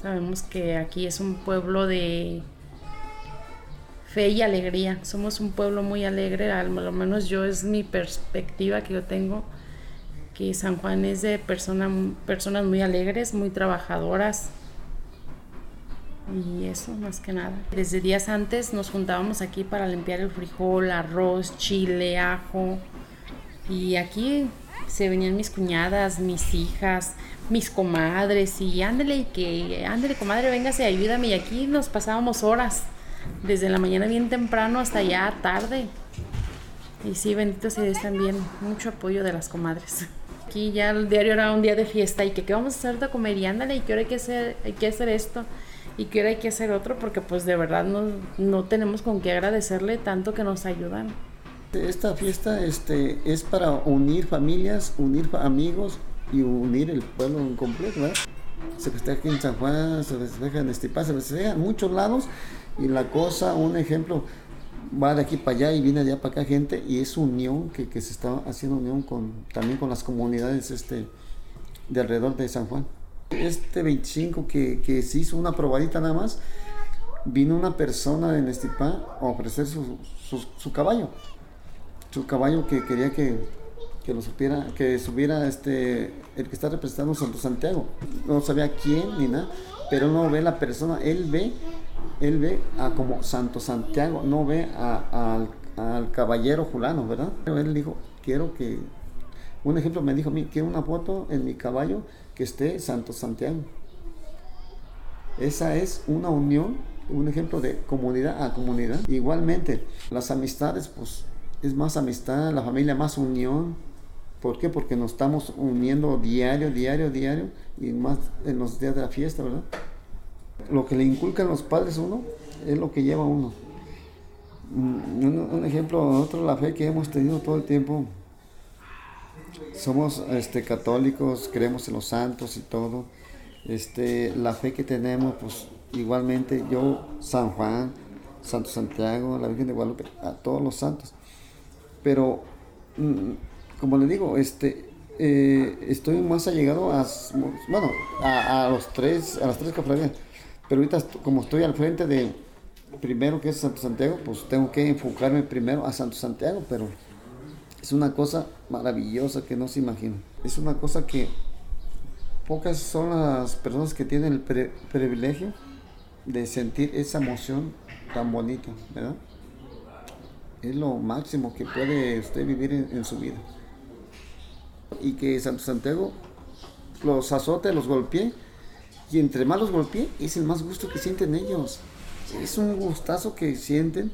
Sabemos que aquí es un pueblo de fe y alegría. Somos un pueblo muy alegre, al menos yo es mi perspectiva que yo tengo, que San Juan es de persona, personas muy alegres, muy trabajadoras. Y eso, más que nada. Desde días antes nos juntábamos aquí para limpiar el frijol, arroz, chile, ajo. Y aquí se venían mis cuñadas, mis hijas, mis comadres y ándele, que ándele comadre, véngase, ayúdame. Y aquí nos pasábamos horas, desde la mañana bien temprano hasta ya tarde. Y sí, bendito sea Dios también, mucho apoyo de las comadres. Aquí ya el diario era un día de fiesta y que qué vamos a hacer de comer y ándale, y que ahora hay que hacer, hay que hacer esto y que ahora hay que hacer otro porque pues de verdad no, no tenemos con qué agradecerle tanto que nos ayudan. Esta fiesta este, es para unir familias, unir amigos y unir el pueblo en completo, ¿verdad? Se festeja aquí en San Juan, se festeja en Estipá, se festeja en muchos lados y la cosa, un ejemplo, va de aquí para allá y viene de allá para acá gente y es unión que, que se está haciendo unión con, también con las comunidades este, de alrededor de San Juan. Este 25 que, que se hizo una probadita nada más, vino una persona de Nestipá a ofrecer su, su caballo su caballo que quería que, que lo supiera, que subiera este, el que está representando Santo Santiago. No sabía quién ni nada, pero no ve la persona, él ve, él ve a como Santo Santiago, no ve a, al caballero fulano, ¿verdad? Pero él dijo, quiero que, un ejemplo me dijo a mí, quiero una foto en mi caballo que esté Santo Santiago. Esa es una unión, un ejemplo de comunidad a comunidad. Igualmente, las amistades, pues es más amistad, la familia más unión. ¿Por qué? Porque nos estamos uniendo diario, diario, diario y más en los días de la fiesta, ¿verdad? Lo que le inculcan los padres a uno es lo que lleva a uno. Mm, un, ejemplo, nosotros la fe que hemos tenido todo el tiempo, somos este, católicos, creemos en los santos y todo. Este, la fe que tenemos, pues igualmente yo, San Juan, Santo Santiago, la Virgen de Guadalupe, a todos los santos pero mm, como le digo, este, eh, estoy más allegado a, bueno, a, los tres, a las tres cofradías, pero ahorita como estoy al frente de primero que es Santo Santiago, pues tengo que enfocarme primero a Santo Santiago, pero es una cosa maravillosa que no se imagina. Es una cosa que pocas son las personas que tienen el privilegio de sentir esa emoción tan bonita, ¿verdad? Es lo máximo que puede usted vivir en, su vida. Y que Santo Santiago los azote, los golpee, y entre más los golpee, es el más gusto que sienten ellos. Es un gustazo que sienten,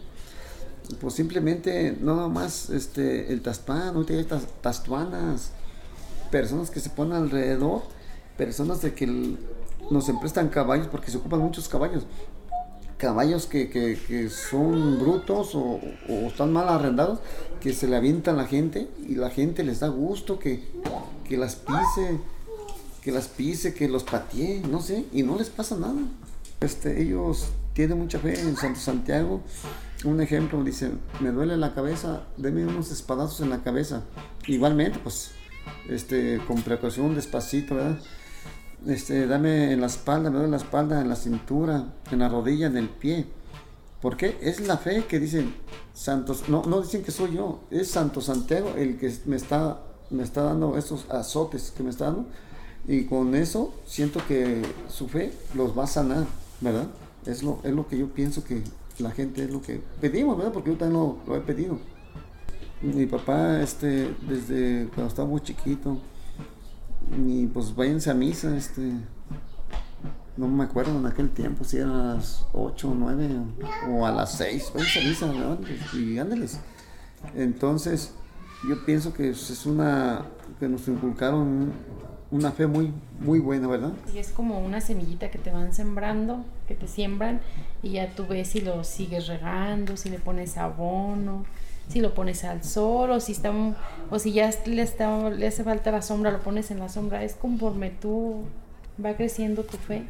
pues simplemente no más este, el taspán, no hay estas tastuanas, personas que se ponen alrededor, personas de que nos emprestan caballos porque se ocupan muchos caballos caballos que, que, son brutos o, están mal arrendados, que se le avientan la gente y la gente les da gusto que, que las pise, que las pise, que los patee, no sé, y no les pasa nada. Este, ellos tienen mucha fe en Santo Santiago. Un ejemplo, dicen, me duele la cabeza, denme unos espadazos en la cabeza. Igualmente, pues, este, con precaución, despacito, ¿verdad? Este, dame en la espalda, me en la espalda, en la cintura, en la rodilla, en el pie. ¿Por qué? Es la fe que dicen santos, no, no dicen que soy yo, es Santo Santiago el que me está, me está dando esos azotes que me está dando. Y con eso siento que su fe los va a sanar, ¿verdad? Es lo, es lo que yo pienso que la gente es lo que pedimos, ¿verdad? Porque yo también lo, lo he pedido. Mi papá, este, desde cuando estaba muy chiquito, y pues váyanse a misa, este. No me acuerdo en aquel tiempo, si eran a las 8 o 9 o a las 6, váyanse a misa, y ándeles. Entonces, yo pienso que es una. que nos inculcaron una fe muy, muy buena, ¿verdad? Y es como una semillita que te van sembrando, que te siembran, y ya tú ves si lo sigues regando, si le pones abono si lo pones al sol o si está o si ya le, está, le hace falta la sombra, lo pones en la sombra. Es conforme tú va creciendo tu fe.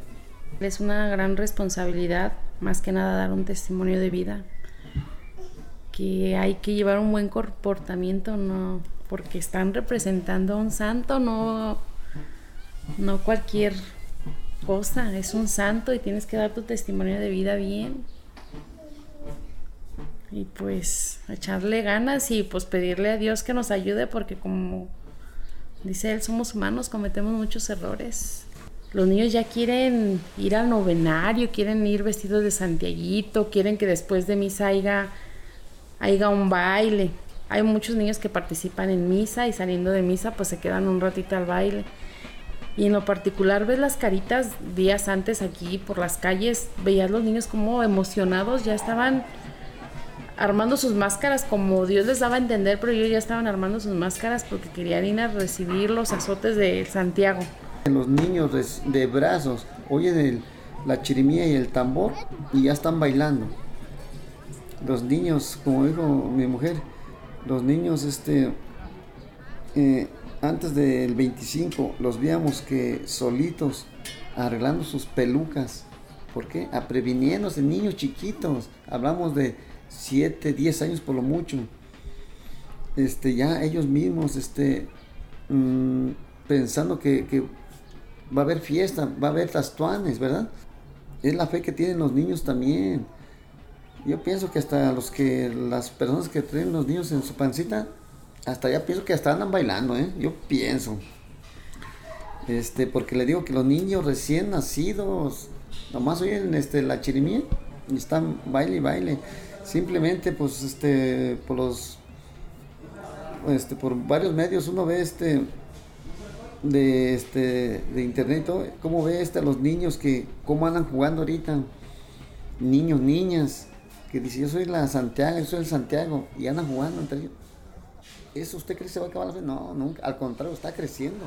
Es una gran responsabilidad, más que nada dar un testimonio de vida, que hay que llevar un buen comportamiento, no porque están representando a un santo, no, no cualquier cosa, es un santo y tienes que dar tu testimonio de vida bien. Y pues echarle ganas y pues pedirle a Dios que nos ayude porque como dice él, somos humanos, cometemos muchos errores. Los niños ya quieren ir al novenario, quieren ir vestidos de santiaguito, quieren que después de misa haya, haya un baile. Hay muchos niños que participan en misa y saliendo de misa pues se quedan un ratito al baile. Y en lo particular ves las caritas días antes aquí por las calles, veías los niños como emocionados, ya estaban armando sus máscaras como Dios les daba a entender, pero ellos ya estaban armando sus máscaras porque querían ir a recibir los azotes de Santiago. Los niños de, brazos oyen la chirimía y el tambor y ya están bailando. Los niños, como dijo mi mujer, los niños este, eh, antes del 25 los veíamos que solitos arreglando sus pelucas. ¿Por qué? A previniéndose niños chiquitos. Hablamos de 7, 10 años por lo mucho. Este, ya ellos mismos este, mm, pensando que, va a haber fiesta, va a haber tastuanes, ¿verdad? Es la fe que tienen los niños también. Yo pienso que hasta los que las personas que traen los niños en su pancita, hasta ya pienso que hasta andan bailando, ¿eh? Yo pienso. Este, porque le digo que los niños recién nacidos, nomás oyen este, la chirimía están baile y baile. Simplemente, pues, este, por los, este, por varios medios uno ve este, de, este, de internet, cómo ve este, a los niños que, cómo andan jugando ahorita. Niños, niñas, que dice yo soy la Santiago, yo soy el Santiago, y andan jugando entre. ¿Eso usted cree que se va a acabar? No, nunca, al contrario, está creciendo.